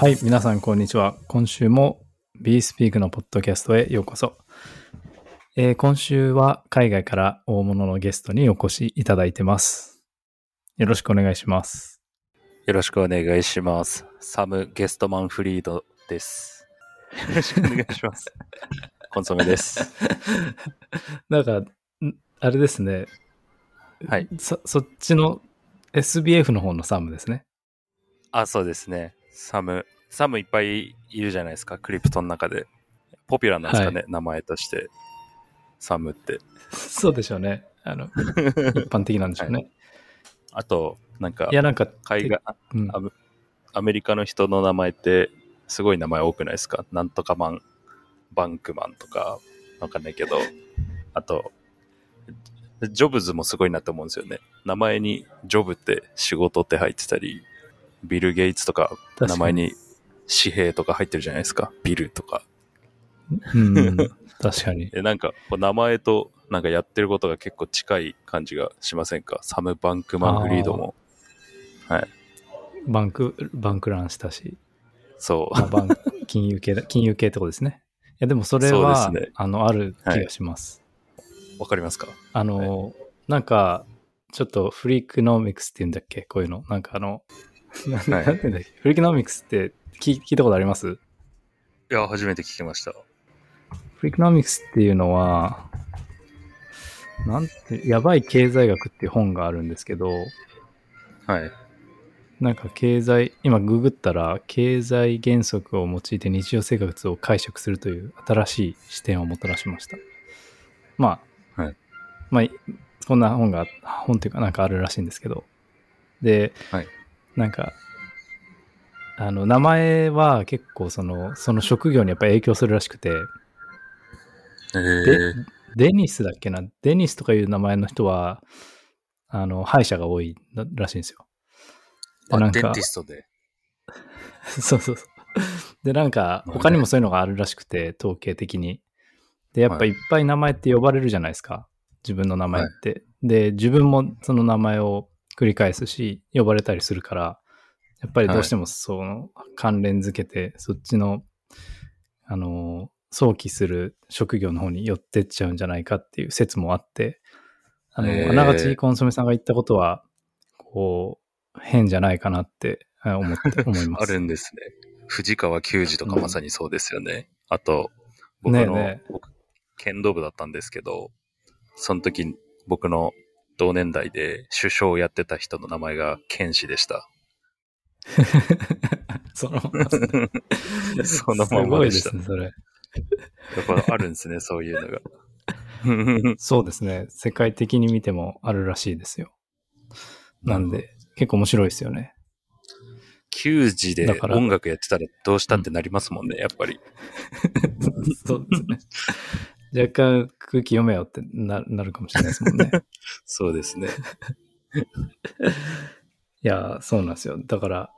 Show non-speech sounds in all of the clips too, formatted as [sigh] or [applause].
はい、皆さんこんにちは。今週も BeSpeak のポッドキャストへようこそ。えー今週は海外から大物のゲストにお越しいただいてます。よろしくお願いします。よろしくお願いします。サム・ゲストマン・フリードです。よろしくお願いします。[laughs] コンソメです。なんか、んあれですね。はい。そ、そっちの SBF の方のサムですね。あ、そうですね。サム、サムいっぱいいるじゃないですか、クリプトの中で。ポピュラーなんですかね、名前として。サムって。そうでしょうね。あの、[laughs] 一般的なんでしょうね。あと、なんかい、や、なんか、海外、うんあアメリカの人の名前って、すごい名前多くないですか？なんとかマン、バンクマンとか、わかんないけど、あと、ジョブズもすごいなと思うんですよね。名前にジョブって仕事って入ってたり、ビル・ゲイツとか、名前に紙幣とか入ってるじゃないですか。ビルとか。うん、確かに。[laughs] えなんか、名前となんかやってることが結構近い感じがしませんか？サム・バンクマン・フリードも。はい。バンク、バンクランしたし、そう。まあ、バン [laughs] 金融系だ、金融系ってことですね。いや、でもそれは、ねあの、ある気がします。わかりますか？あの、なんか、ちょっとフリークノミクスって言うんだっけ？こういうの。なんかあの、なはいなんて言うんだっけ？フリークノミクスって聞い聞いたことあります？いや、初めて聞きました。フリークノミクスっていうのは、なんて、やばい経済学っていう本があるんですけど、はい。なんか経済、今ググったら、経済原則を用いて日常生活を解釈するという新しい視点をもたらしました。まあ、はいまあ、こんな本が、本っていうかなんかあるらしいんですけど、で、はいなんか、あの、名前は結構その、その職業にやっぱり影響するらしくて、えー、デニスだっけな？デニスとかいう名前の人は、あの、歯医者が多いらしいんですよ。でなんかあデンティストで。[laughs] そうそうそう。で、なんか、ね他にもそういうのがあるらしくて、統計的に。で、やっぱはいいっぱい名前って呼ばれるじゃないですか。自分の名前って。で、自分もその名前を繰り返すし、呼ばれたりするから、やっぱりどうしてもその関連づけて、そっちの、あの、想起する職業の方に寄ってっちゃうんじゃないかっていう説もあって、あの、あながちコンソメさんが言ったことは、こう、変じゃないかなってあ思って、[laughs] 思いまあす。るんですね。藤川球児とかまさにそうですよね。あと、僕の、ねえね僕、剣道部だったんですけど、その時、僕の同年代で首相をやってた人の名前が剣士でした。[laughs] そのまま。[laughs] そのままでした。すごいですね、それ。やっぱあるんですね、[laughs] そういうのが。そうですね。世界的に見てもあるらしいですよ。なんで、結構面白いですよね。球児で音楽やってたらどうしたってなりますもんね、やっぱり。そうですね。若干空気読めよってななるかもしれないですもんね。[laughs] そうですね。[laughs] いや、そうなんですよ。だから、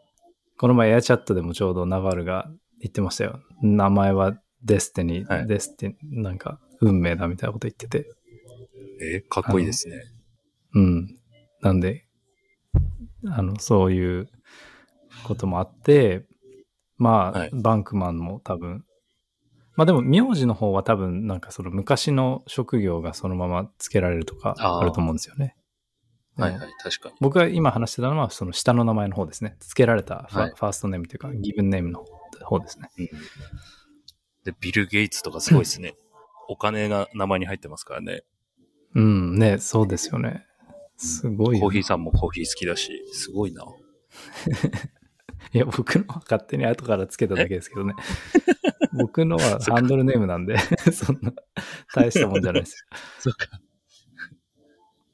この前エアチャットでもちょうどナバルが言ってましたよ。名前はデスティニー、はいデスティなんか運命だみたいなこと言ってて。えーかっこいいですね。うん。なんで、あの、そういうこともあって、まあ、はいバンクマンも多分、まあでも、名字の方は多分、なんかその昔の職業がそのまま付けられるとかあると思うんですよね。はいうんはい、確かに。僕が今話してたのは、その下の名前の方ですね。付けられたファ,、はいファーストネームというか、ギブンネームの方ですね。うんで、ビル・ゲイツとかすごいですね。お金が名前に入ってますからね。うん、ね、そうですよね。すごいコーヒーさんもコーヒー好きだし、すごいな。[laughs] いや、僕のは勝手に後からつけただけですけどね。[laughs] [laughs] 僕のはハンドルネームなんで、[laughs] そんな大したもんじゃないですよ。[laughs] そうか。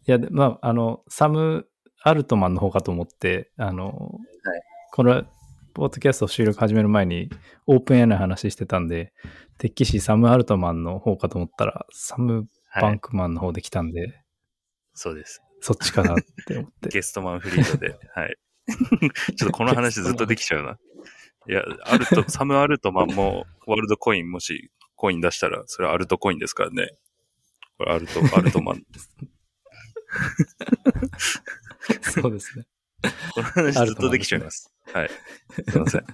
いや、でまあ、あの、サム・アルトマンの方かと思って、あの、はいこの、ポッドキャスト収録始める前に、オープンエアの話してたんで、てっきしサム・アルトマンの方かと思ったら、サム・バンはい。クマンの方で来たんで、そうです。そっちかなって思って。ゲストマンフリードで。はい。ちょっとこの話ずっとできちゃうな。いや、アルト、[laughs] サム・アルトマンも、ワールドコインもしコイン出したら、それはアルトコインですからね。これアルト、[laughs] アルトマン。そうですね。この話ずっとできちゃいます。はい。すいません。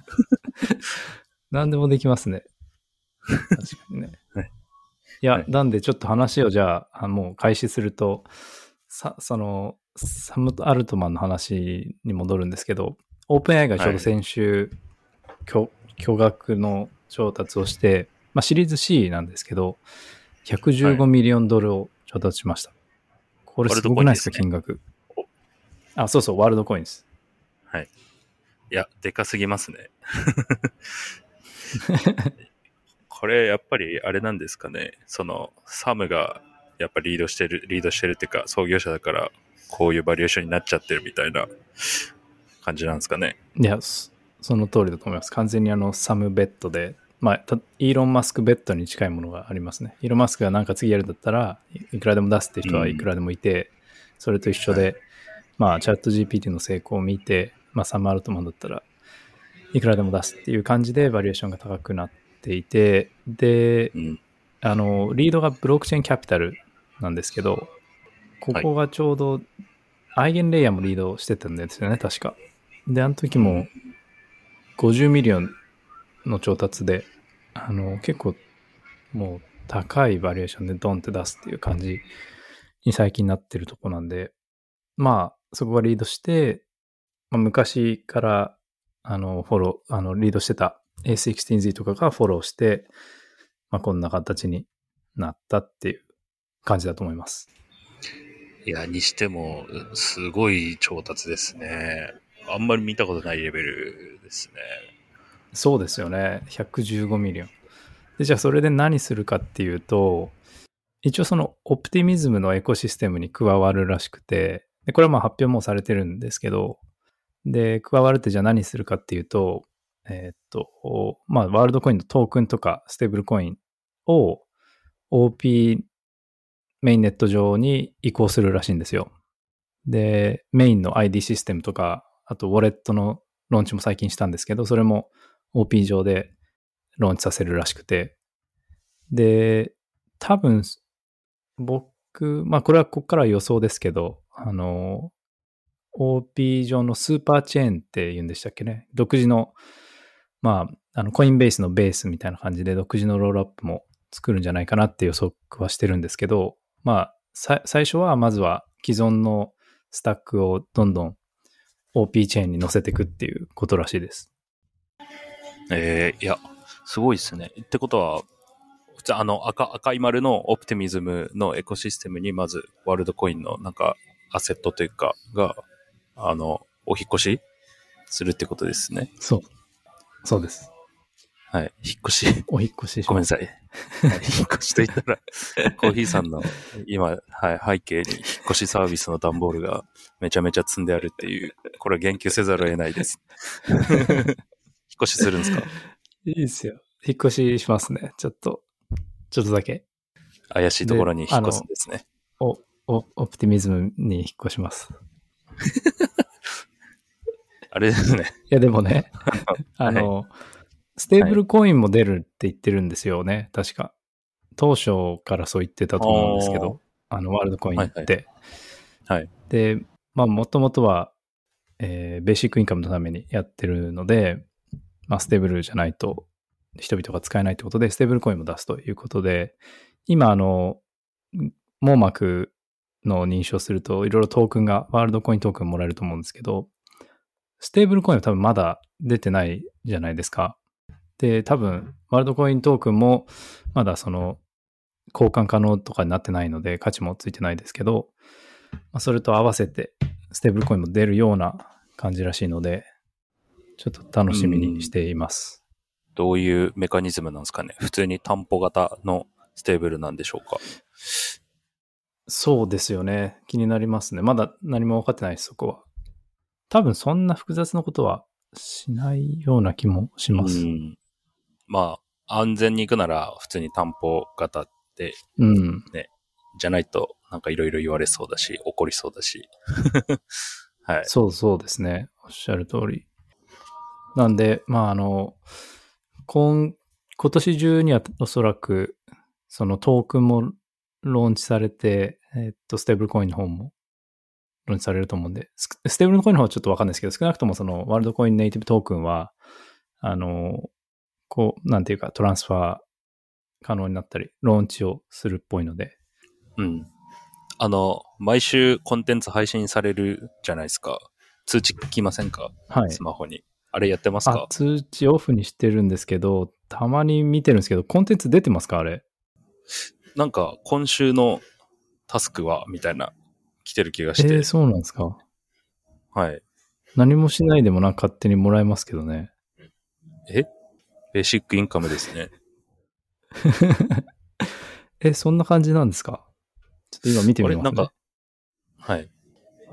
[laughs] 何でもできますね。確かにね。はいいや、はいなんでちょっと話をじゃあ、あもう開始すると、さ、その、サム・アルトマンの話に戻るんですけど、オープン AI がちょうど先週、巨巨額の調達をして、まあシリーズ C なんですけど、115ミリオンドルを調達しました。これすごくないですか、金額？あ、そうそう、ワールドコインです。はい。いや、でかすぎますね。[laughs] これ、やっぱり、あれなんですかね。その、サムが、やっぱリードしてる、リードしてるっていうか、創業者だから、こういうバリエーションになっちゃってるみたいな感じなんですかね。いや、そその通りだと思います。完全にあの、サムベッドで、まあ、たイーロン・マスクベッドに近いものがありますね。イーロン・マスクがなんか次やるんだったらい、いくらでも出すって人はいくらでもいて、それと一緒で、はいまあ、チャット GPT の成功を見て、まあ、サム・アルトマンだったらいくらでも出すっていう感じでバリュエーションが高くなっていて、で、うん。あの、リードがブロックチェーンキャピタルなんですけど、ここがちょうど、アイゲンレイヤーもリードしてたんですよね、確か。で、あの時も50ミリオンの調達で、あの、結構もう高いバリエーションでドンって出すっていう感じに最近なってるとこなんで、まあ、そこがリードして、まあ、昔から、あの、フォロー、あの、リードしてた A16Z とかがフォローして、まあ、こんな形になったっていう感じだと思います。いや、にしても、すごい調達ですね。あんまり見たことないレベルですね。そうですよね。115ミリオン。で、じゃあそれで何するかっていうと、一応そのオプティミズムのエコシステムに加わるらしくて、でこれはまあ発表もされてるんですけど、で、加わるってじゃあ何するかっていうと、えーっと、まあ、ワールドコインのトークンとかステーブルコインを OP メインネット上に移行するらしいんですよ。で、メインの ID システムとか、あとウォレットのローンチも最近したんですけど、それも OP 上でローンチさせるらしくて。で、多分、僕、まあこれはここから予想ですけど、あの、OP 上のスーパーチェーンって言うんでしたっけね。独自の、まあ、あの、コインベースのベースみたいな感じで独自のロールアップも作るんじゃないかなって予測はしてるんですけど、まあ、最初はまずは既存のスタックをどんどん OP チェーンに乗せていくっていうことらしいです。えー、いや、すごいですね。ってことは、普通あの赤赤い丸のオプティミズムのエコシステムにまずワールドコインのなんかアセットというかが、あの、お引っ越しするってことですね。そう。そうです。はい。引っ越し。お引っ越し。ごめんなさい。は [laughs] い引っ越しと言ったら、コーヒーさんの今、はい、背景に引っ越しサービスの段ボールがめちゃめちゃ積んであるっていう、これは言及せざるを得ないです。[laughs] 引っ越しするんですか？いいですよ。引っ越ししますね。ちょっと、ちょっとだけ。怪しいところに引っ越すんですね。お、お、オプティミズムに引っ越します。[laughs] あれですね。いや、でもね、あの、ステーブルコインも出るって言ってるんですよね、確か。当初からそう言ってたと思うんですけど、あの、ワールドコインって。はいはいで、まあ、もともとは、えーベーシックインカムのためにやってるので、まあ、ステーブルじゃないと人々が使えないってことで、ステーブルコインも出すということで、今、あの、網膜の認証すると、いろいろトークンが、ワールドコイントークンもらえると思うんですけど、ステーブルコインは多分まだ出てないじゃないですか。で、多分、ワールドコイントークンも、まだその、交換可能とかになってないので、価値もついてないですけど、まあ、それと合わせて、ステーブルコインも出るような感じらしいので、ちょっと楽しみにしています。どういうメカニズムなんですかね？普通に担保型のステーブルなんでしょうか？そうですよね。気になりますね。まだ何も分かってないです、そこは。多分そんな複雑なことはしないような気もします。うん。まあ、安全に行くなら普通に担保型で、うん。じゃないとなんかいろいろ言われそうだし、怒りそうだし。[laughs] はい。そうそうですね。おっしゃる通り。なんで、まあ、あの、今、今年中にはおそらく、そのトークンもローンチされて、えっと、ステーブルコインの方もローンチされると思うんで、スステーブルコインの方はちょっとわかんないですけど、少なくともそのワールドコインネイティブトークンは、あの、こう、なんていうか、トランスファー可能になったり、ローンチをするっぽいので。うん。あの、毎週コンテンツ配信されるじゃないですか。通知来ませんか？はい。スマホに。あれやってますあか、通知オフにしてるんですけど、たまに見てるんですけど、コンテンツ出てますか？あれ。なんか、今週のタスクは、みたいな、来てる気がえして。ー、そうなんですか。はい。何もしないでもな勝手にもらえますけどね。え？ベーシックインカムですね。[laughs] え、そんな感じなんですか？ちょっと今見てみます、ね。なんかはい。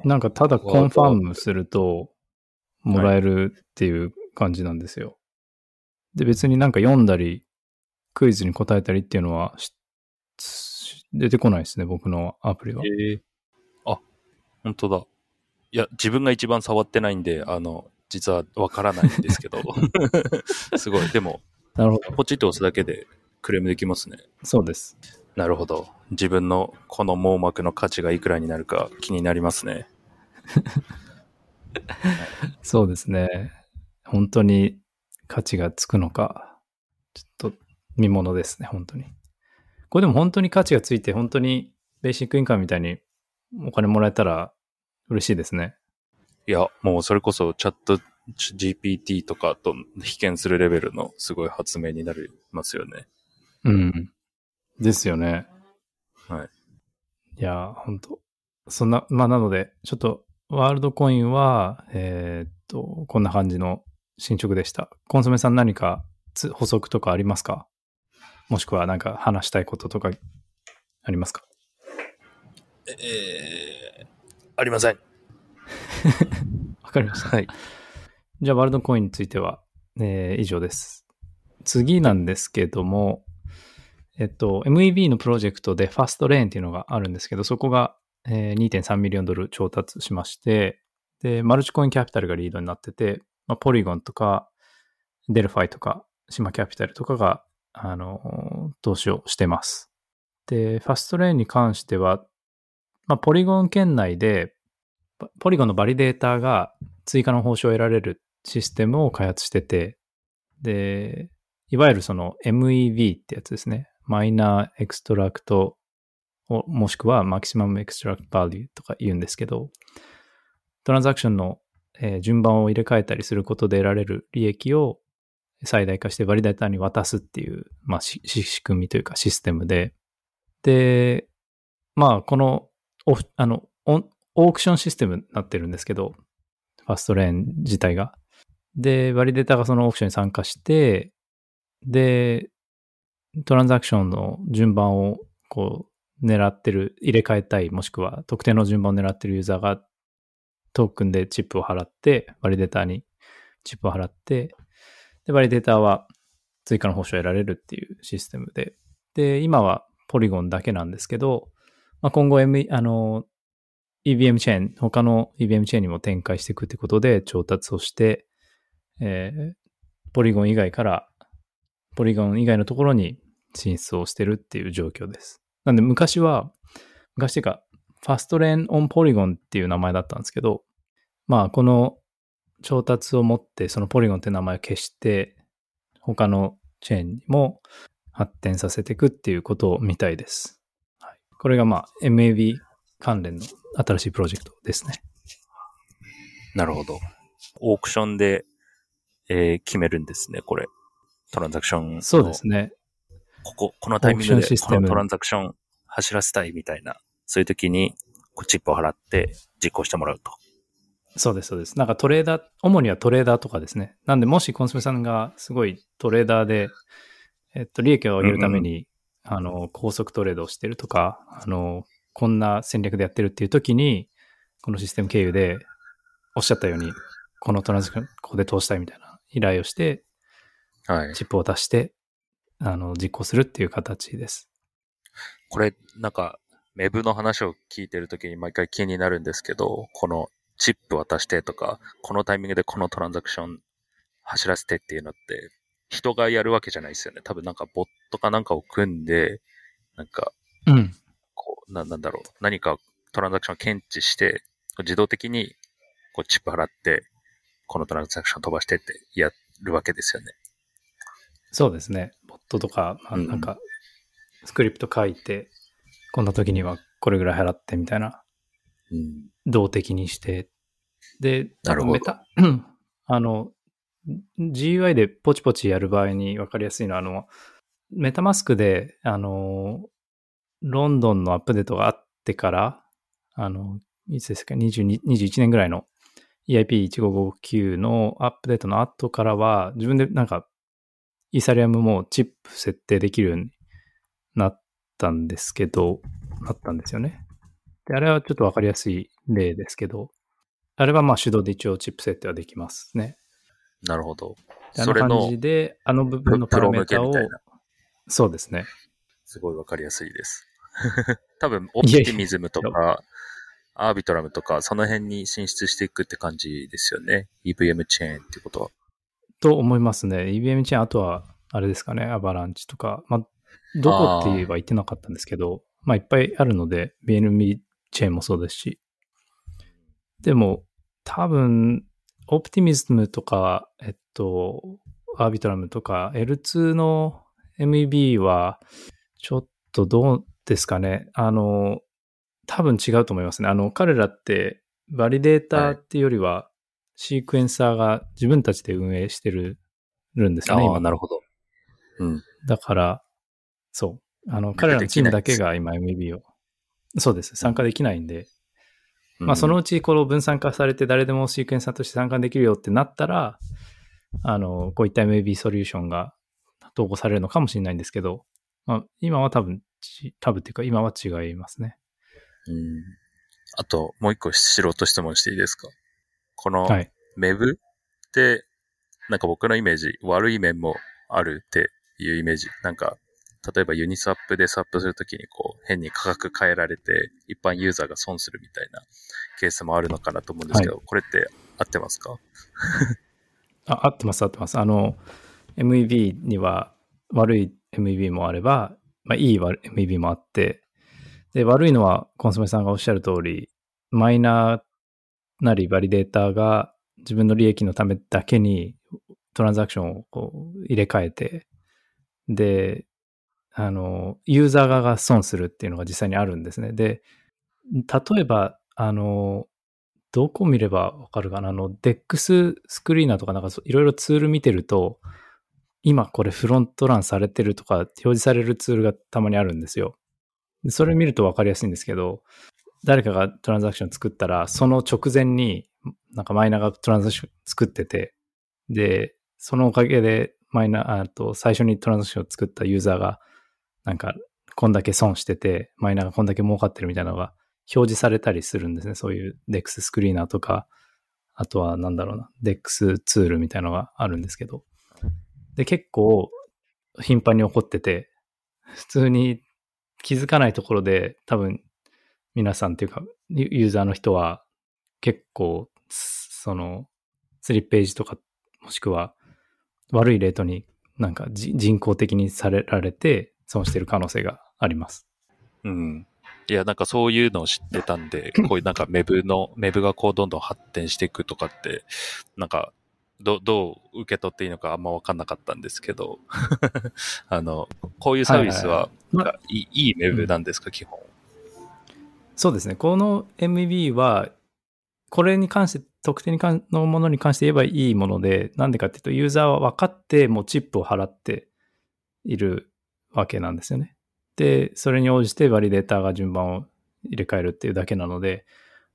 なんかただコンファームすると、もらえるっていう感じなんですよ。で、別になんか読んだり、クイズに答えたりっていうのは出てこないですね、僕のアプリは。ええあ、本当だ。いや、自分が一番触ってないんで、あの、実はわからないんですけど。[laughs] すごい。でも、なるほど。ポチッと押すだけでクレームできますね。そうです。なるほど。自分のこの網膜の価値がいくらになるか気になりますね。[laughs] そうですね。本当に価値がつくのか、ちょっと見ものですね、本当に。これでも本当に価値がついて、本当にベーシックインカムみたいにお金もらえたら嬉しいですね。いや、もうそれこそチャット GPT とかと比肩するレベルのすごい発明になりますよね。うん。ですよね。はい。いや、本当そんな、まあなので、ちょっとワールドコインは、えーっと、こんな感じの進捗でした。コンソメさん何かつ補足とかありますか？もしくはなんか話したいこととかありますか？えー、ありません。[laughs] わかりました。はい。じゃあ、ワールドコインについては、えー以上です。次なんですけども、えっと、MEB のプロジェクトでファストレーンっていうのがあるんですけど、そこが、えー2.3ミリオンドル調達しまして、で、マルチコインキャピタルがリードになってて、まあ、ポリゴンとか、デルファイとか、シマキャピタルとかが、あの、投資をしてます。で、ファストレーンに関しては、まあ、ポリゴン圏内で、ポリゴンのバリデータが追加の報酬を得られるシステムを開発してて、で、いわゆるその MEV ってやつですね。マイナーエクストラクトをもしくはマキシマムエクストラクトバリューとか言うんですけど、トランザクションの、順番を入れ替えたりすることで得られる利益を最大化してバリデータに渡すっていう、まあ、仕組みというかシステムで、で、まあ、このあのオークションシステムになってるんですけど、ファストレーン自体が。で、バリデータがそのオークションに参加して、で、トランザクションの順番をこう狙ってる、入れ替えたい、もしくは特定の順番を狙ってるユーザーがトークンでチップを払って、バリデータにチップを払って、で、バリデータは追加の報酬を得られるっていうシステムで、で、今はポリゴンだけなんですけど、まあ、今後、M、あの、EVM チェーン、他の EVM チェーンにも展開していくってことで調達をして、えーポリゴン以外から、ポリゴン以外のところに進出をしてるっていう状況です。なんで昔は、昔っていうか、ファストレーンオンポリゴンっていう名前だったんですけど、まあこの調達を持ってそのポリゴンって名前を消して、他のチェーンにも発展させていくっていうことを見たいです。はい、これがまあ MAV 関連の新しいプロジェクトですね。なるほど。オークションで、えー決めるんですね、これ。トランザクションの。そうですね。ここ、このタイミングでこのトランザクション走らせたいみたいな、そういう時に、チップを払って実行してもらうと。そうです、そうです。なんかトレーダー、主にはトレーダーとかですね。なんで、もしコンソメさんがすごいトレーダーで、えっと、利益を上げるために、あの、高速トレードをしてるとか、あの、こんな戦略でやってるっていう時に、このシステム経由で、おっしゃったように、このトランザクション、ここで通したいみたいな依頼をして、はい。チップを出して、あの、実行するっていう形です。これ、なんか、メブの話を聞いてるときに毎回気になるんですけど、このチップ渡してとか、このタイミングでこのトランザクション走らせてっていうのって、人がやるわけじゃないですよね。多分なんかボットかなんかを組んで、なんか、うん。ななんだろう、何かトランザクションを検知して、自動的にこうチップ払って、このトランザクション飛ばしてってやるわけですよね。そうですね。ボットとか、まあうんなんか、スクリプト書いて、こんな時にはこれぐらい払ってみたいな、うん。動的にして、で、なるほどメタ、[clears throat] あの、GUI でポチポチやる場合に分かりやすいのは、あの、メタマスクで、あの、ロンドンのアップデートがあってから、あの、いつですか、22 21年ぐらいの EIP1559 のアップデートの後からは、自分でなんか、イーサリアムもチップ設定できるようになったんですけど、なったんですよね。で、あれはちょっとわかりやすい例ですけど、あれはまあ手動で一応チップ設定はできますね。なるほど。であの感それのじ、で、あの部分のパラメータをそうですね。すごいわかりやすいです。多分、オプティミズムとか、アービトラムとか、その辺に進出していくって感じですよね。EVM チェーンってことは。と思いますね。EVM チェーン、あとは、あれですかね、アバランチとか、まあ、どこって言えば言ってなかったんですけど、まあ、いっぱいあるので、BNB チェーンもそうですし。でも、多分、オプティミズムとか、えっと、アービトラムとか、L2 の MEB は、ちょっとどうですかね。あの、多分違うと思いますね。あの、彼らって、バリデータっていうよりは、シークエンサーが自分たちで運営してるるんですよね、ああ、今。なるほど。うん。だから、そう。あの、で彼らのチームだけが今 MEB を。そうです。参加できないんで。うんまあ、そのうちこの分散化されて誰でもシークエンサーとして参加できるよってなったら、あの、こういった MEB ソリューションが投稿されるのかもしれないんですけど、まあ、今は多分ち、多分っていうか今は違いますね。うん。あと、もう一個素人質問していいですか？この、はい。メブって、なんか僕のイメージ、悪い面もあるっていうイメージ。なんか、例えばユニスワップでスワップするときにこう、変に価格変えられて、一般ユーザーが損するみたいなケースもあるのかなと思うんですけど、これって合ってます？かあ、合ってます、合ってます。あの、 MEV には悪い MEV もあれば、まあ、いい MEV もあって、で、悪いのはコンソメさんがおっしゃる通り、マイナーなりバリデーターが自分の利益のためだけにトランザクションをこう入れ替えて、で、あの、ユーザー側が損するっていうのが実際にあるんですね。で、例えば、あの、どこ見ればわかるかな？あの、DEX スクリーナーとかなんかいろいろツール見てると、今これフロントランされてるとか表示されるツールがたまにあるんですよ。それ見るとわかりやすいんですけど、誰かがトランザクション作ったら、その直前になんかマイナーがトランザクション作ってて、で、そのおかげでマイナー、あと最初にトランザクションを作ったユーザーが、なんかこんだけ損してて、マイナーがこんだけ儲かってるみたいなのが表示されたりするんですね。そういう DEX スクリーナーとか、あとはなんだろうな、DEX ツールみたいなのがあるんですけど。で、結構頻繁に起こってて、普通に気づかないところで多分皆さんっていうかユーザーの人は結構そのスリッページとかもしくは悪いレートになんか人工的にされられて損してる可能性があります。うん。いや、なんかそういうのを知ってたんで、こういうなんかメブの、メブがこうどんどん発展していくとかって、なんか、どどう受け取っていいのかあんま分かんなかったんですけど、[laughs] あの、こういうサービスは、まなんかいいいいメブなんですか、基本。そうですね。この MEB は、これに関して、特定に関のものに関して言えばいいもので、なんでかっていうと、ユーザーは分かって、もうチップを払っているわけなんですよね。で、それに応じてバリデータが順番を入れ替えるっていうだけなので、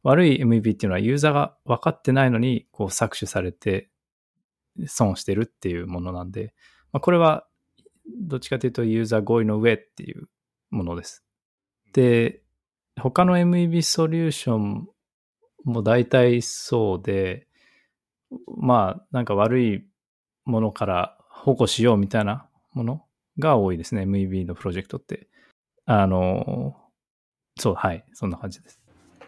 悪い MEB っていうのはユーザーが分かってないのに、こう搾取されて損してるっていうものなんで、まあ、これはどっちかというとユーザー合意の上っていうものです。で、他の MEB ソリューションも大体そうで、まあ、なんか悪いものから保護しようみたいなものが多いですね。MEB のプロジェクトって。あの、そう、はい、そんな感じです。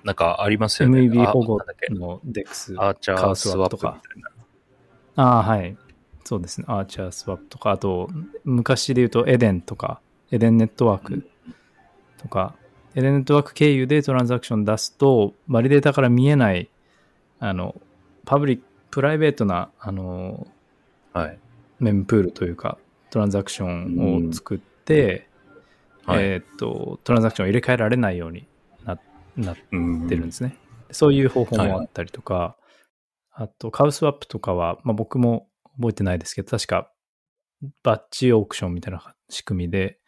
なんかありますよね。MEB あ保護の DEX、アーチャカーースワとか。ああ、はい。そうですね。アーチャースワップとか、あと、昔で言うとエデンとか、エデンネットワークとか、エレネットワーク経由でトランザクション出すと、バリデータから見えない、あの、パブリック、プライベートな、あの、はい。メンプールというか、トランザクションを作って、はい。えーっと、トランザクションを入れ替えられないようにななっうんてるんですね。そういう方法もあったりとか、あと、カウスワップとかは、まあ、僕も覚えてないですけど、確か、バッジオークションみたいな仕組みで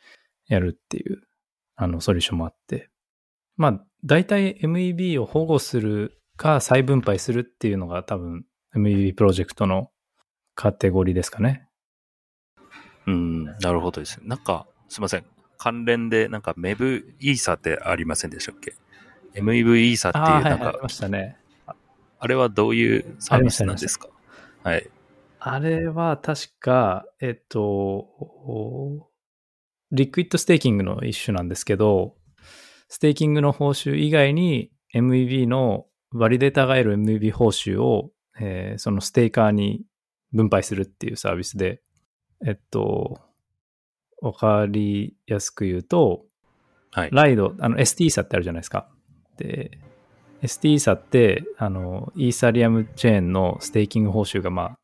やるっていう、あの、ソリューションもあって、まあ、大体 MEB を保護するか再分配するっていうのが多分 MEB プロジェクトのカテゴリーですかね。うん、なるほどですね。なんか、すいません。関連で、なんか MEV イーサってありませんでしたっけ ?MEV イーサっていう、ないんかはい、あり、ましたね。あれはどういうサービスなんですか？はい。あれは確か、えっと、リクイッドステーキングの一種なんですけど、ステーキングの報酬以外に MEB のバリデータが得る MEB 報酬を、えーそのステーカーに分配するっていうサービスで、えっと、わかりやすく言うと、はい。ライド、あの ST 差ってあるじゃないですか。で、ST イーサって、あの、イーサリアムチェーンのステーキング報酬がまあ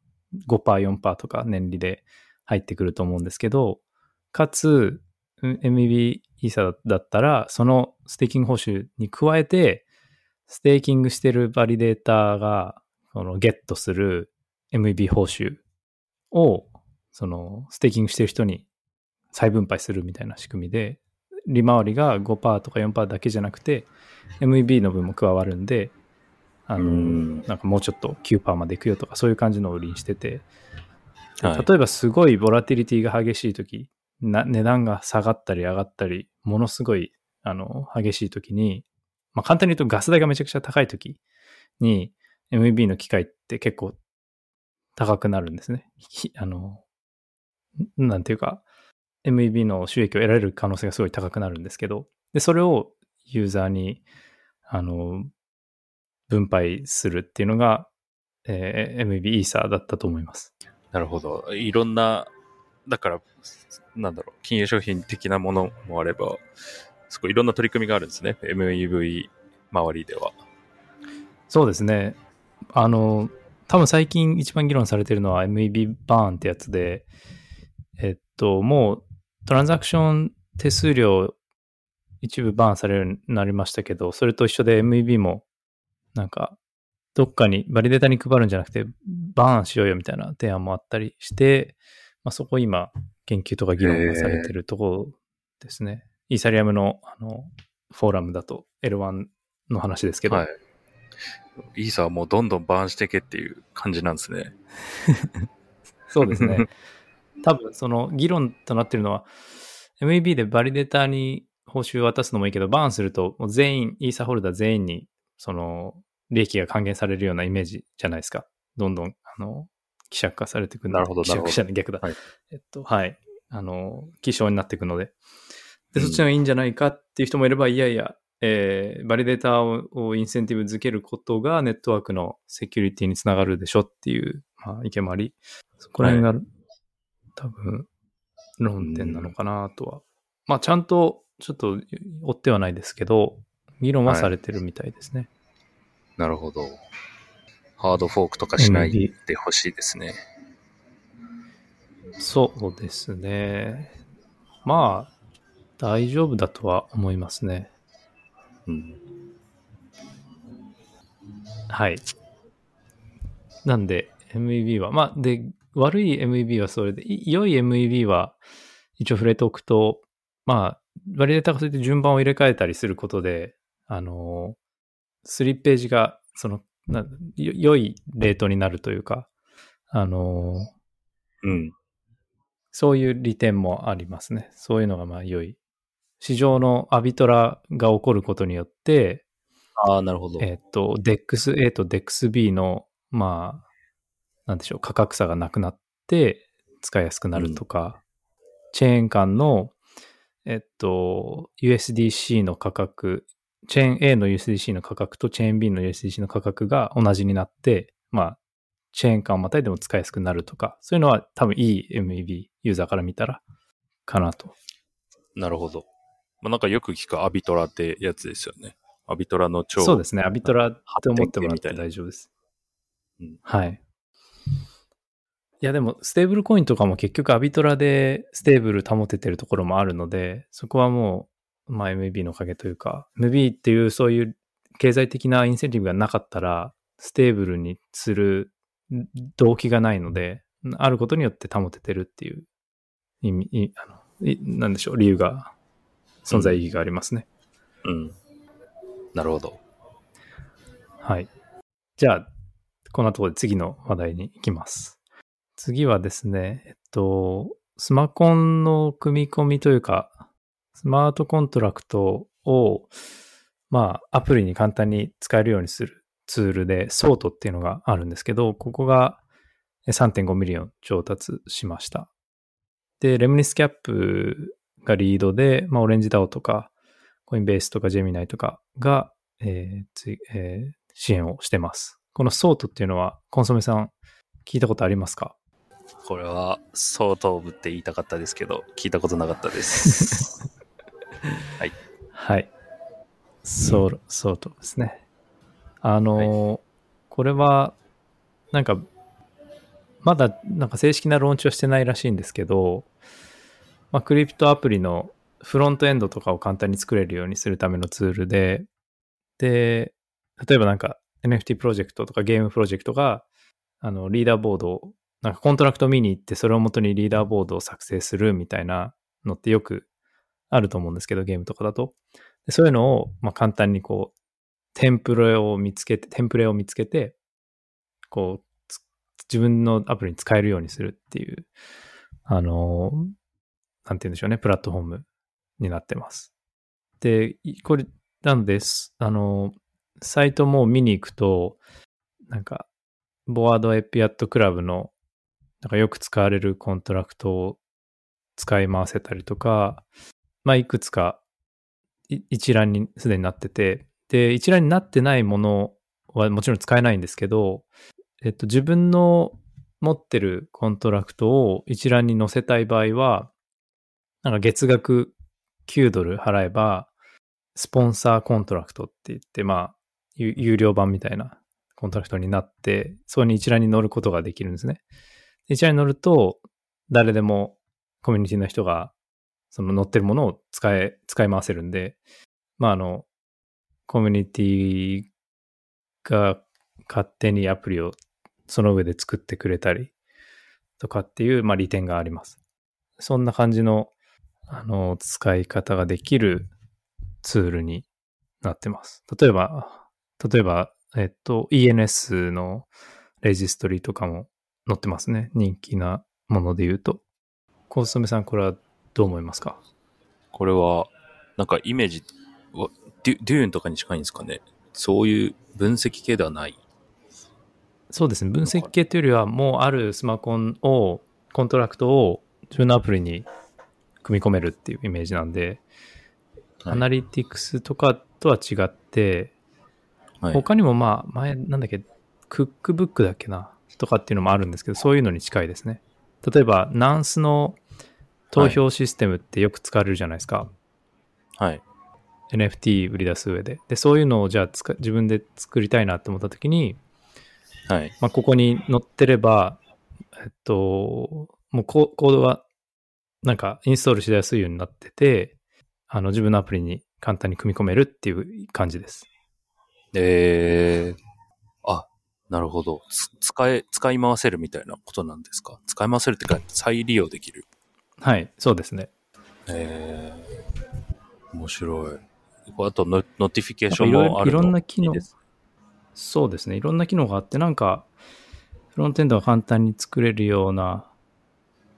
5%、4%とか年利で入ってくると思うんですけど、かつ、MEB イーサだったら、そのステーキング報酬に加えて、ステーキングしてるバリデーターが、そのゲットする MEB 報酬を、そのステーキングしてる人に再分配するみたいな仕組みで、利回りが5%とか4%だけじゃなくて、MEB の分も加わるんで、あの、うんなんかもうちょっと9%までいくよとか、そういう感じのを売りにしてて、ではい例えばすごいボラティリティが激しいとき、な値段が下がったり上がったり、ものすごい、あの、激しいときに、まあ簡単に言うとガス代がめちゃくちゃ高いときに、MEB の機械って結構高くなるんですね。ひあの、んなんていうか、MEB の収益を得られる可能性がすごい高くなるんですけど、で、それをユーザーに、あの、分配するっていうのが、えー MEB イーサーだったと思います。なるほど。いろんな、だから、なんだろう、金融商品的なものもあれば、すごいいろんな取り組みがあるんですね。MEV 周りでは。そうですね。あの、多分最近一番議論されてるのは MEB バーンってやつで、えっと、もうトランザクション手数料一部バーンされるようになりましたけど、それと一緒で MEB もなんかどっかにバリデータに配るんじゃなくてバーンしようよみたいな提案もあったりして、まあ、そこ今研究とか議論がされてるところですね。イーサリアムのあのフォーラムだと L1 の話ですけど、はい。イーサはもうどんどんバーンしてけっていう感じなんですね。[laughs] そうですね。多分その議論となってるのは MEB でバリデータに報酬を渡すのもいいけど、バーンするともう全員、イーサホルダー全員にその利益が還元されるようなイメージじゃないですか。どんどん、あの、希釈化されていくなるほど希釈じゃない、逆だ。はいえっと、はい。あの、希少になっていくので。で、うんそっちの方がいいんじゃないかっていう人もいれば、いやいや、えーバリデータををインセンティブづけることがネットワークのセキュリティにつながるでしょっていう、まあ、意見もあり、そこら辺が、多分、論点なのかなとは。まあ、ちゃんと、ちょっと追ってはないですけど、議論はされてるみたいですね。なるほど。ハードフォークとかしないでほしいですね。そうですね。まあ、大丈夫だとは思いますね。うん。はい。なんで、MEB は、まあ、で、悪い MEB はそれで、い良い MEB は一応触れておくと、まあ、バリデータがそうやって順番を入れ替えたりすることで、あの、スリッページが、その、良いレートになるというか、あの、うん。そういう利点もありますね。そういうのがまあ良い。市場のアビトラが起こることによって、ああ、なるほど。えっ、と、DEXA と DEXB の、まあ、なんでしょう、価格差がなくなって使いやすくなるとか、チェーン間の、えっと、USDC の価格、チェーン A の USDC の価格とチェーン B の USDC の価格が同じになって、まあ、チェーン間をまたいでも使いやすくなるとか、そういうのは多分いい MEB、ユーザーから見たら、かなと。なるほど。まあ、なんかよく聞くアビトラってやつですよね。アビトラの超。そうですね。アビトラって思ってもらって大丈夫です。うんはい。いやでも、ステーブルコインとかも結局アビトラでステーブル保ててるところもあるので、そこはもう、まあ MB のおかげというか、MB っていうそういう経済的なインセンティブがなかったら、ステーブルにする動機がないので、あることによって保ててるっていう意味、いあのいなんでしょう、理由が、存在意義がありますね。うん。なるほど。はい。じゃあ、こんなところで次の話題に行きます。次はですね、えっと、スマコンの組み込みというか、スマートコントラクトを、まあ、アプリに簡単に使えるようにするツールで、 Sort っていうのがあるんですけど、ここが3.5 million 調達しました。で、 Lemniscapがリードで、まあ、オレンジダオとか、コインベースとかジェミナイとかが、えーえー支援をしてます。このソートっていうのは、コンソメさん、聞いたことありますか？これは、ソートオブって言いたかったですけど、聞いたことなかったです。[laughs] はい。ソーソートですね。あのーこれは、なんか、まだ、なんか正式なローンチはしてないらしいんですけど、まあ、クリプトアプリのフロントエンドとかを簡単に作れるようにするためのツールで、で、例えばなんか NFT プロジェクトとかゲームプロジェクトが、あの、リーダーボードを、なんかコントラクト見に行って、それを元にリーダーボードを作成するみたいなのってよくあると思うんですけど、ゲームとかだと。でそういうのを、まあ、簡単にこう、テンプレを見つけて、テンプレを見つけて、こう、自分のアプリに使えるようにするっていう、あの、なんて言うんでしょうね、プラットフォームになってます。で、これ、なのです、あの、サイトも見に行くと、なんか、 Bored Ape Yacht Club の、なんかよく使われるコントラクトを使い回せたりとか、まあ、いくつか一覧にすでになってて、で、一覧になってないものはもちろん使えないんですけど、えっと、自分の持ってるコントラクトを一覧に載せたい場合は、なんか月額9ドル払えば、スポンサーコントラクトって言って、まあ、有料版みたいなコントラクトになって、そこに一覧に載ることができるんですね。一覧に載ると、誰でもコミュニティの人が、その載ってるものを使え、使い回せるんで、まあ、あの、コミュニティが勝手にアプリをその上で作ってくれたりとかっていう、まあ、利点があります。そんな感じの、あの、使い方ができるツールになってます。例えば、例えば、えっと、ENS のレジストリとかも載ってますね。人気なもので言うと。コンソメさん、これはどう思いますか？これは、なんかイメージは、デュ Dune とかに近いんですかね。そういう分析系ではない。そうですね。分析系というよりは、もうあるスマコンを、コントラクトを自分のアプリに組み込めるっていうイメージなんで、はいアナリティクスとかとは違って、はい、他にもまあ、前、なんだっけ、クックブックだっけな、とかっていうのもあるんですけど、そういうのに近いですね。例えば、ナンスの投票システムってよく使われるじゃないですか。はい。NFT 売り出す上で。で、そういうのをじゃあ使自分で作りたいなって思った時に、はい。まあ、ここに載ってれば、えっと、もうココードがなんかインストールしやすいようになってて、あの自分のアプリに簡単に組み込めるっていう感じです。えー、あ、なるほど。つ使え、使い回せるみたいなことなんですか？使い回せるってか、再利用できる？はい、そうですね。えー、面白い。あとノ、 notification もあるといろんな機能そうですね。いろんな機能があって、なんか、フロントエンドが簡単に作れるような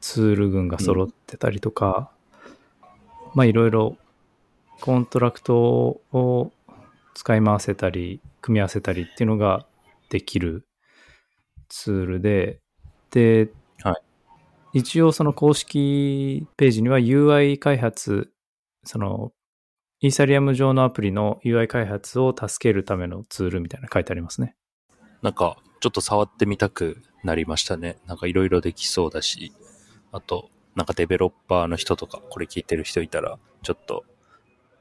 ツール群が揃ってたりとか、まあいろいろコントラクトを使い回せたり、組み合わせたりっていうのができるツールで、で、はい一応その公式ページには UI 開発、そのイーサリアム上のアプリの UI 開発を助けるためのツールみたいなの書いてありますね。なんか、ちょっと触ってみたくなりましたね。なんかいろいろできそうだし、あと、なんかデベロッパーの人とか、これ聞いてる人いたら、ちょっと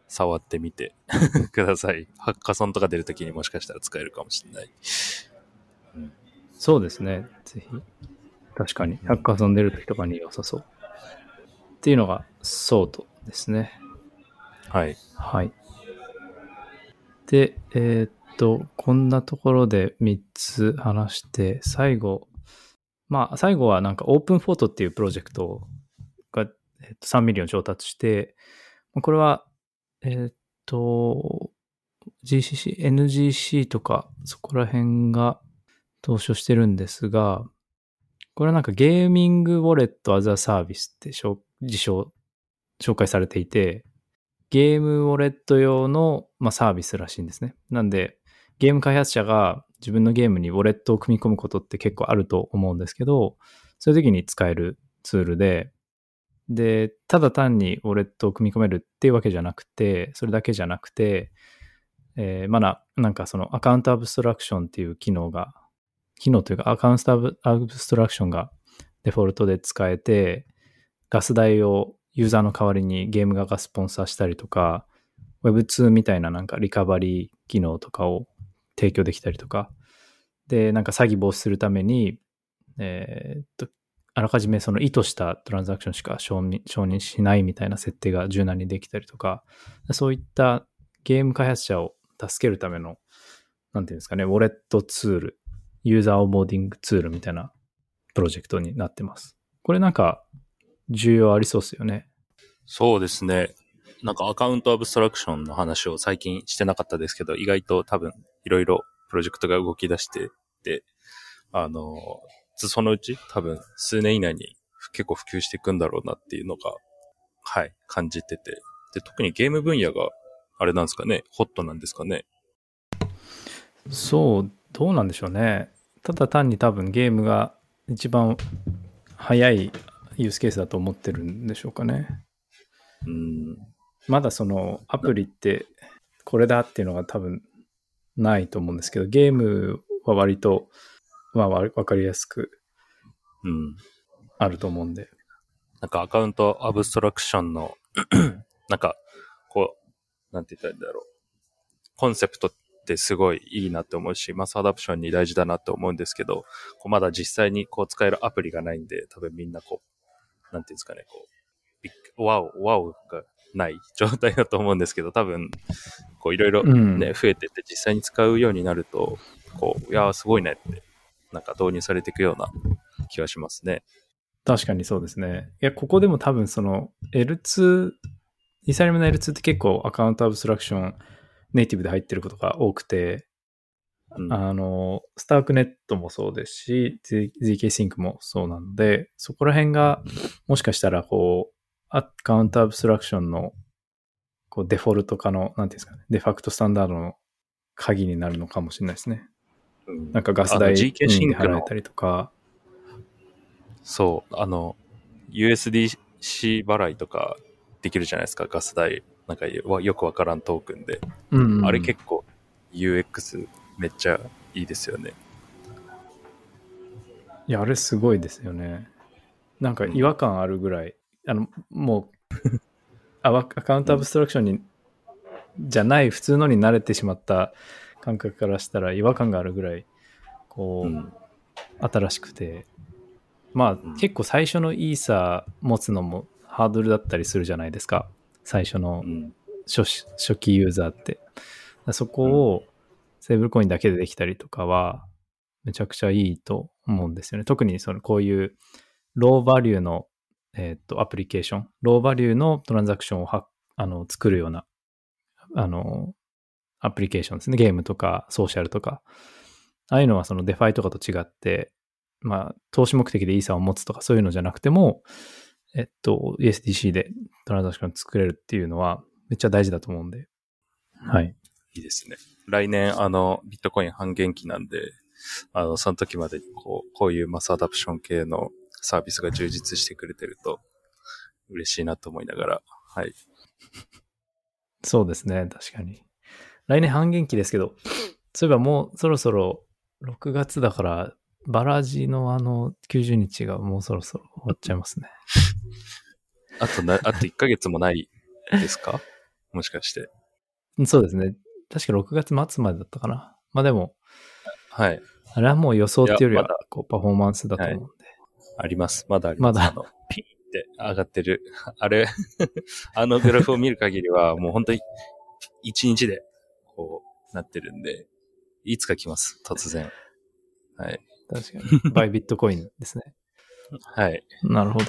触ってみて [laughs] ください。ハッカソンとか出るときにもしかしたら使えるかもしれない。そうですね。ぜひ。確かに。ハッカーソン出るときとかに良さそう。っていうのが、ソートですね。はい。はい。で、えーっと、こんなところで3つ話して、最後、まあ、最後はなんか Openfort っていうプロジェクトが、えーっと3 million 調達して、まあこれは、えっと、GCC、NGC とか、そこら辺が投資してるんですが、これはなんか gaming wallet as a service って自称、紹介されていて、ゲームウォレット用の、まあ、サービスらしいんですね。なんで、ゲーム開発者が自分のゲームにウォレットを組み込むことって結構あると思うんですけど、そういう時に使えるツールで、で、ただ単にウォレットを組み込めるっていうわけじゃなくて、それだけじゃなくて、えーまだ、なんかそのアカウントアブストラクションっていう機能が、機能というかアカウントアブストラクションがデフォルトで使えて、ガス代をユーザーの代わりにゲーム側がスポンサーしたりとか、Web2 みたいななんかリカバリー機能とかを提供できたりとか、で、なんか詐欺防止するために、えーっと、あらかじめその意図したトランザクションしか承認しないみたいな設定が柔軟にできたりとか、そういったゲーム開発者を助けるための、なんていうんですかね、ウォレットツール、ユーザーオーボーディングツールみたいなプロジェクトになってます。これなんか重要ありそうですよね。そうですね。なんかアカウントアブストラクションの話を最近してなかったですけど、意外と多分いろいろプロジェクトが動き出してて、あの、そのうち多分数年以内に結構普及していくんだろうなっていうのが、はい、感じてて。で、特にゲーム分野があれなんですかね、ホットなんですかね。そう、どうなんでしょうね。ただ単に多分ゲームが一番早いユースケースだと思ってるんでしょうかね。うん。まだそのアプリってこれだっていうのが多分ないと思うんですけど、ゲームは割と、まあ、わわかりやすくうん。あると思うんで。なんかアカウントアブストラクションの、[clears throat] なんか、こう、なんて言ったらいいんだろう。コンセプトってすごいいいなって思うし、マスアダプションに大事だなって思うんですけど、こうまだ実際にこう使えるアプリがないんで、多分みんなこう、なんていうんですかね、こう、ビッグワオ、ワオがない状態だと思うんですけど、多分、こういろいろうんね、増えてって実際に使うようになると、こう、いやーすごいねって、なんか導入されていくような気がしますね。確かにそうですね。いや、ここでも多分その L2、イーサリアムの L2 って結構アカウントアブストラクションネイティブで入ってることが多くて、うんあの、スタークネットもそうですし、ZK シンクもそうなので、そこら辺がもしかしたらこう、アカウントアブストラクションのこうデフォルト化の、なんていうんですかね、デファクトスタンダードの鍵になるのかもしれないですね。うんなんかガス代 GK シンでクの払えたりとか、そう、あの、USDC 払いとかできるじゃないですか、ガス代。なんかよよくわからんトークンで。うんうんあれ結構 UX めっちゃいいですよね。いや、あれすごいですよね。なんか違和感あるぐらい、あの、もう [laughs] アワ、アカウントアブストラクションに、じゃない普通のに慣れてしまった感覚からしたら違和感があるぐらい、こう、うん。新しくて、まあ、ん結構最初のイーサー持つのもハードルだったりするじゃないですか。最初のうん。初期初期ユーザーって。そこをセーブルコインだけでできたりとかは、めちゃくちゃいいと思うんですよね。特にそのこういうローバリューの、えーっとアプリケーション、ローバリューのトランザクションをはあの作るようなあのアプリケーションですね。ゲームとかソーシャルとか。ああいうのはそのデファイとかと違って、まあ、投資目的でイーサーを持つとかそういうのじゃなくても、えっと、USDC でトランザクション作れるっていうのはめっちゃ大事だと思うんで。はい。いいですね。来年、あの、ビットコイン半減期なんで、あの、その時までにこう、こういう mass adoption 系のサービスが充実してくれてると嬉しいなと思いながら、はい。そうですね。確かに。来年半減期ですけど、そういえばもうそろそろ6月だから、バラジのあの90日がもうそろそろ終わっちゃいますね。[laughs] あとな、あと1ヶ月もないですか？[laughs] もしかして。そうですね。確か6月末までだったかな。まあでも、はい。あれはもう予想っていうよりはこう、パフォーマンスだと思うんで。あります。まだあります。まだあの、ピンって上がってる。あれ、[laughs] あのグラフを見る限りは、もう本当に、一日で、こう、なってるんで、いつか来ます。突然。はい。確かに。[laughs] バイビットコインですね。はい。なるほど。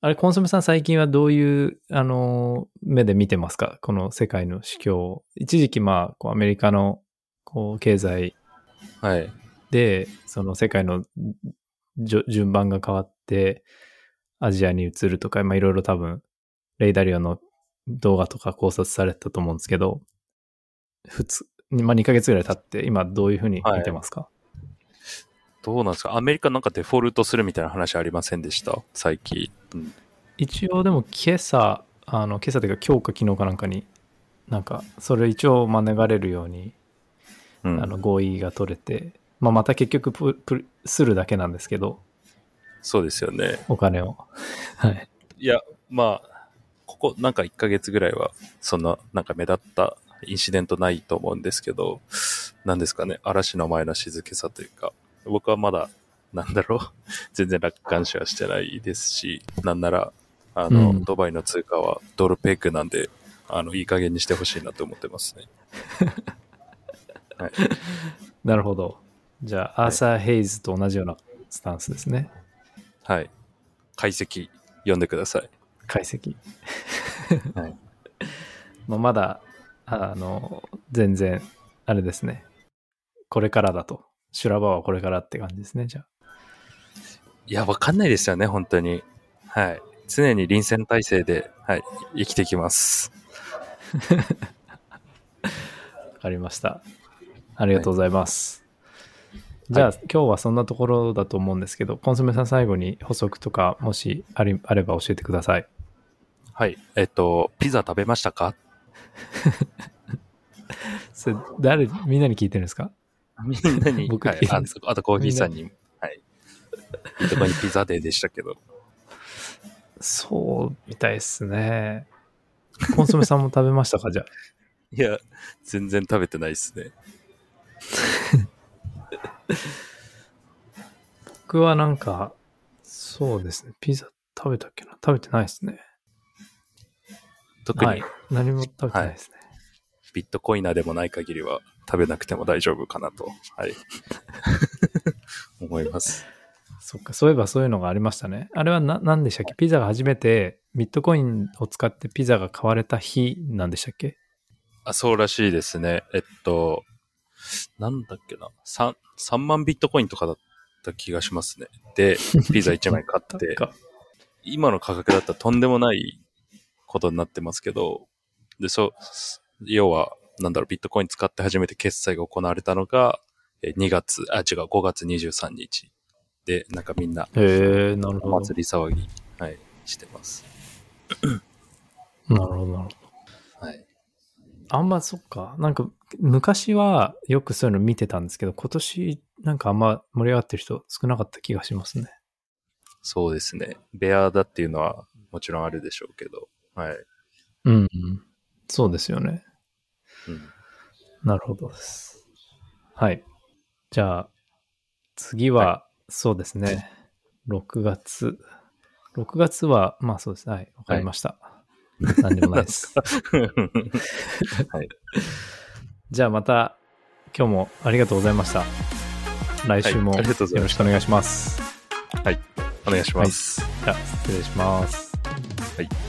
あれ、コンソメさん最近はどういう、あの、目で見てますか？この世界の市況を。一時期、まあ、こうアメリカの、こう、経済はい。で、その世界の順番が変わって、アジアに移るとか、まあ、いろいろ多分、レイダリオの動画とか考察されてたと思うんですけど、普通、まあ、2ヶ月ぐらい経って、今どういうふうに見てますか、どうなんですか？アメリカなんかデフォルトするみたいな話ありませんでした？最近。うん一応でも今朝、あの、今朝というか今日か昨日かなんかに、なんか、それ一応免れるように、うんあの、合意が取れて、まあ、また結局ププするだけなんですけど、そうですよね。お金を。[laughs] はい。いや、まあ、ここなんか1ヶ月ぐらいは、そんな、なんか目立ったインシデントないと思うんですけど、なんですかね、嵐の前の静けさというか、僕はまだ、なんだろう、[laughs] 全然楽観視はしてないですし、なんなら、あの、うんドバイの通貨はドルペックなんで、あの、いい加減にしてほしいなと思ってますね。[laughs] はい。なるほど。じゃあ、アーサー・ヘイズと同じようなスタンスですね。はい。解析、読んでください。解析。はい。[laughs] まあ、まだ、あの、全然、あれですね。これからだと。修羅場はこれからって感じですね、じゃあ。いや、わかんないですよね、本当に。はい。常に臨戦態勢で、はい、生きてきます。[laughs] わかりました。ありがとうございます。じゃあ、今日はそんなところだと思うんですけど、コンソメさん最後に補足とか、もしありあれば教えてください。はい。えっと、ピザ食べましたか？それ誰、みんなに聞いてるんですか？みんなに、僕はいあ聞いてるんですあとコーヒーさんに、はい。いいとこにピザデーでしたけど。そうみたいですね。コンソメさんも食べましたか？じゃあ。いや、全然食べてないですね。僕はなんか、そうですね。ピザ食べたっけな？食べてないですね。特にはい。何も食べてないですね。ビットコイナーでもない限りは食べなくても大丈夫かなと、はい。[laughs] 思います。そっか、そういえばそういうのがありましたね。あれはな、何でしたっけ？ピザが初めてビットコインを使ってピザが買われた日なんでしたっけ？あ、そうらしいですね。えっと、なんだっけな。3、3万ビットコインとかだった気がしますね。で、ピザ1枚買って、[laughs] か今の価格だったらとんでもないことになってますけど、で、そう、要は、なんだろう、ビットコイン使って初めて決済が行われたのが、え2月、あ、違う、5月23日。で、なんかみんな、へえ、なるほど。お祭り騒ぎ、はい、してます。[coughs] なるほど、なるほど。はい。あんまそっか。なんか、昔はよくそういうの見てたんですけど、今年なんかあんま盛り上がってる人少なかった気がしますね。そうですね。ベアだっていうのはもちろんあるでしょうけど、はい。うん、うん。そうですよね。うん、なるほどです。はい。じゃあ、次は、そうですね。6月。6月は、まあそうですね。はい。わかりました。何でもないです。[laughs] はい。じゃあまた、今日もありがとうございました。来週もよろしくお願いします。お願いします。じゃあ、失礼します。はい